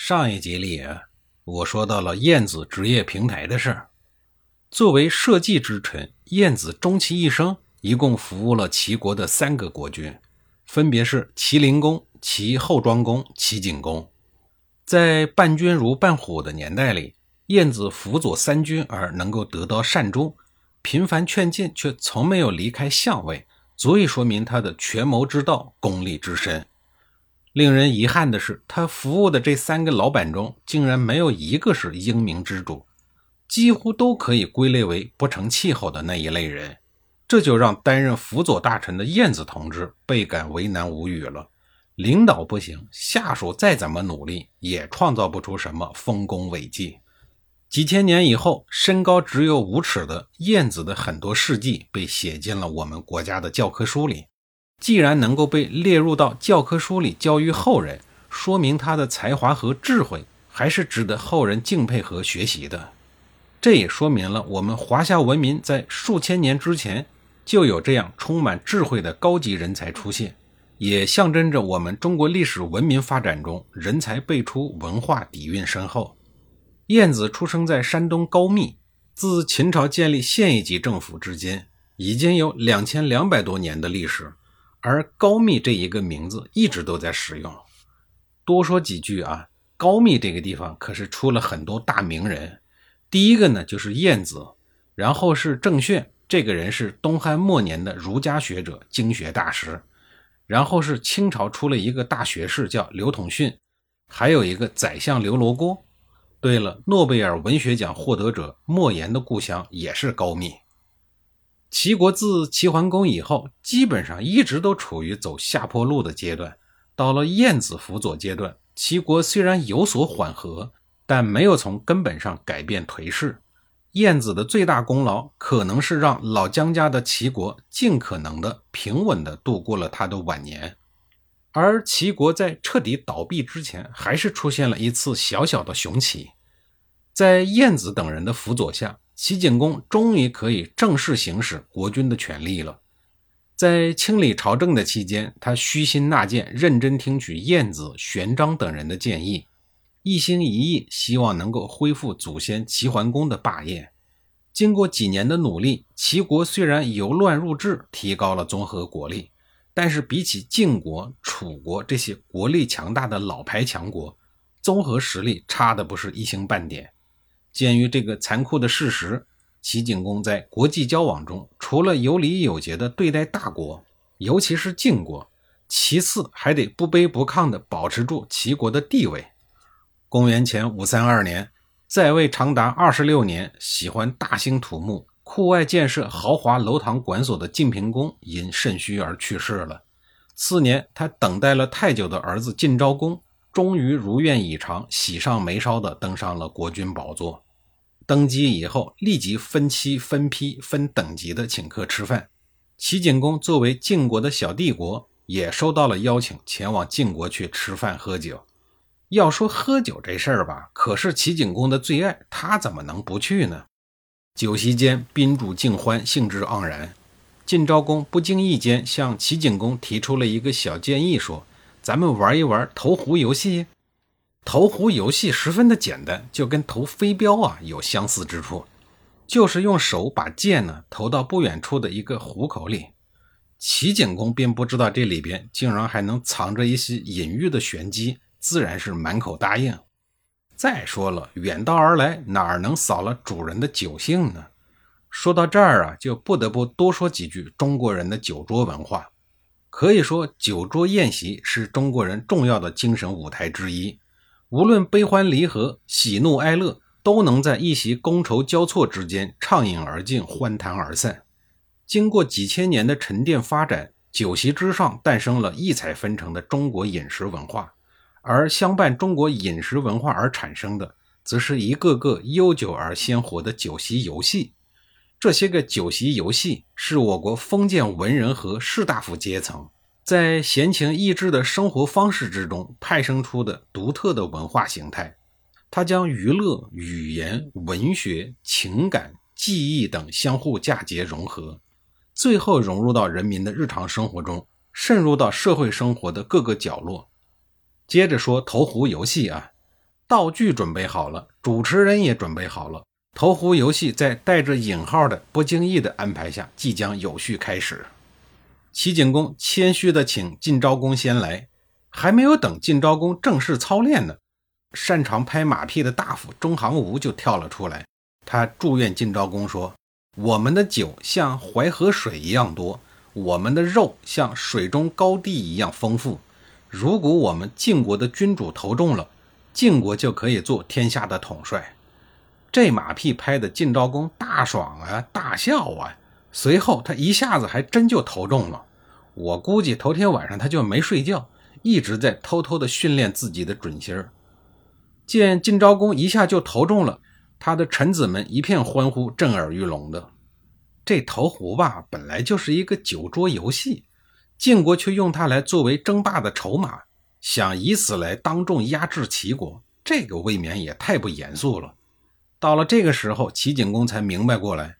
上一集里，我说到了晏子职业平台的事儿。作为社稷之臣，晏子终其一生，一共服务了齐国的三个国君，分别是齐灵公、齐后庄公、齐景公。在伴君如伴虎的年代里，晏子辅佐三军而能够得到善终，频繁劝进，却从没有离开相位，足以说明他的权谋之道、功力之深。令人遗憾的是，他服务的这三个老板中，竟然没有一个是英明之主，几乎都可以归类为不成气候的那一类人。这就让担任辅佐大臣的晏子同志倍感为难无语了。领导不行，下属再怎么努力，也创造不出什么丰功伟绩。几千年以后，身高只有五尺的晏子的很多事迹被写进了我们国家的教科书里。既然能够被列入到教科书里教育后人，说明他的才华和智慧还是值得后人敬佩和学习的。这也说明了我们华夏文明在数千年之前就有这样充满智慧的高级人才出现，也象征着我们中国历史文明发展中人才辈出、文化底蕴深厚。晏子出生在山东高密，自秦朝建立县一级政府至今，已经有两千两百多年的历史。而高密这一个名字一直都在使用。多说几句啊，高密这个地方可是出了很多大名人。第一个呢就是晏子，然后是郑炫，这个人是东汉末年的儒家学者、经学大师。然后是清朝出了一个大学士叫刘统勋，还有一个宰相刘罗锅。对了，诺贝尔文学奖获得者莫言的故乡也是高密。齐国自齐桓公以后，基本上一直都处于走下坡路的阶段。到了晏子辅佐阶段，齐国虽然有所缓和，但没有从根本上改变颓势。晏子的最大功劳，可能是让老姜家的齐国尽可能的平稳的度过了他的晚年。而齐国在彻底倒闭之前，还是出现了一次小小的雄起。在晏子等人的辅佐下。齐景公终于可以正式行使国君的权利了。在清理朝政的期间，他虚心纳谏，认真听取晏子、玄奘等人的建议，一心一意希望能够恢复祖先齐桓公的霸业。经过几年的努力，齐国虽然由乱入治，提高了综合国力，但是比起晋国、楚国这些国力强大的老牌强国，综合实力差的不是一星半点。鉴于这个残酷的事实，齐景公在国际交往中，除了有礼有节地对待大国，尤其是晋国，其次还得不卑不亢地保持住齐国的地位。公元前五三二年，在位长达二十六年、喜欢大兴土木、酷爱建设豪华楼堂馆所的晋平公因肾虚而去世了。次年，他等待了太久的儿子晋昭公，终于如愿以偿、喜上眉梢地登上了国君宝座。登基以后，立即分期、分批、分等级的请客吃饭。齐景公作为晋国的小帝国，也收到了邀请，前往晋国去吃饭喝酒。要说喝酒这事儿吧，可是齐景公的最爱，他怎么能不去呢？酒席间，宾主尽欢，兴致盎然。晋昭公不经意间向齐景公提出了一个小建议，说：“咱们玩一玩投壶游戏。”投壶游戏十分的简单，就跟投飞镖啊有相似之处，就是用手把箭呢投到不远处的一个壶口里。齐景公便不知道这里边竟然还能藏着一些隐喻的玄机，自然是满口答应。再说了，远道而来，哪能扫了主人的酒兴呢？说到这儿啊，就不得不多说几句中国人的酒桌文化。可以说，酒桌宴席是中国人重要的精神舞台之一。无论悲欢离合、喜怒哀乐，都能在一席觥筹交错之间畅饮而尽、欢谈而散。经过几千年的沉淀发展，酒席之上诞生了异彩纷呈的中国饮食文化。而相伴中国饮食文化而产生的，则是一个个悠久而鲜活的酒席游戏。这些个酒席游戏，是我国封建文人和士大夫阶层在闲情逸致的生活方式之中派生出的独特的文化形态。它将娱乐、语言、文学、情感、技艺等相互嫁接融合，最后融入到人民的日常生活中，渗入到社会生活的各个角落。接着说投壶游戏啊，道具准备好了，主持人也准备好了，投壶游戏在带着引号的不经意的安排下，即将有序开始。齐景公谦虚地请晋昭公先来，还没有等晋昭公正式操练呢。擅长拍马屁的大夫中行吴就跳了出来，他祝愿晋昭公说：“我们的酒像淮河水一样多，我们的肉像水中高地一样丰富。如果我们晋国的君主投中了，晋国就可以做天下的统帅。”这马屁拍的晋昭公大爽啊，大笑啊。随后他一下子还真就投中了。我估计头天晚上他就没睡觉，一直在偷偷的训练自己的准心儿。见晋昭公一下就投中了，他的臣子们一片欢呼，震耳欲聋的。这投壶吧，本来就是一个酒桌游戏，晋国却用它来作为争霸的筹码，想以此来当众压制齐国，这个未免也太不严肃了。到了这个时候，齐景公才明白过来，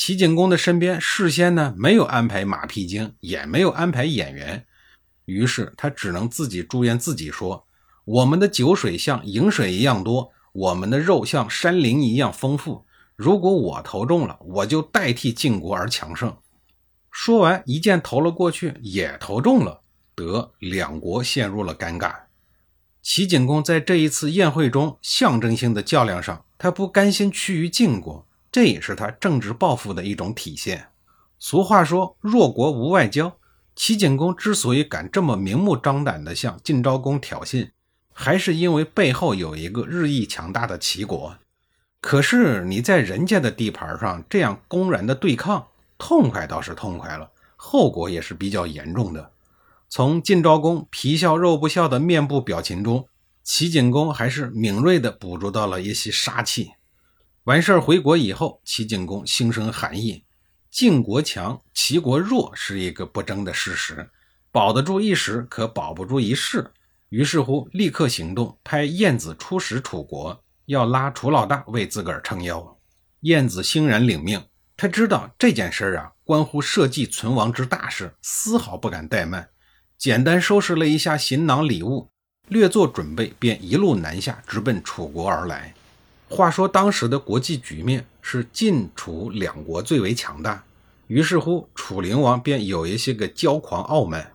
齐景公的身边事先呢没有安排马屁精，也没有安排演员，于是他只能自己祝愿自己说。我们的酒水像饮水一样多，我们的肉像山林一样丰富。如果我投中了，我就代替晋国而强盛。说完，一箭投了过去，也投中了。得，两国陷入了尴尬。齐景公在这一次宴会中象征性的较量上，他不甘心屈于晋国，这也是他政治抱负的一种体现。俗话说，弱国无外交。齐景公之所以敢这么明目张胆地向晋昭公挑衅，还是因为背后有一个日益强大的齐国，可是你在人家的地盘上这样公然的对抗，痛快倒是痛快了，后果也是比较严重的。从晋昭公皮笑肉不笑的面部表情中，齐景公还是敏锐地捕捉到了一些杀气。完事儿回国以后，齐景公心生寒意：晋国强，齐国弱是一个不争的事实，保得住一时，可保不住一世。于是乎，立刻行动，派晏子出使楚国，要拉楚老大为自个儿撑腰。晏子欣然领命，他知道这件事啊，关乎社稷存亡之大事，丝毫不敢怠慢。简单收拾了一下行囊礼物，略作准备，便一路南下，直奔楚国而来。话说当时的国际局面是晋楚两国最为强大，于是乎，楚灵王便有一些个骄狂傲慢。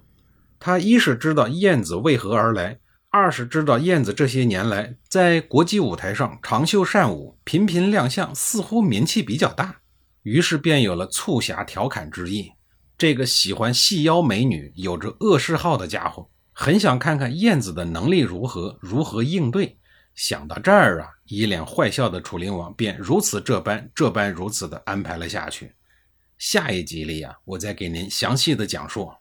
他一是知道燕子为何而来，二是知道燕子这些年来在国际舞台上长袖善舞，频频亮相，似乎名气比较大，于是便有了促狭调侃之意。这个喜欢细腰美女、有着恶嗜好的家伙，很想看看燕子的能力如何，如何应对。想到这儿啊，一脸坏笑的楚灵王便如此这般、这般如此的安排了下去。下一集里啊，我再给您详细的讲述。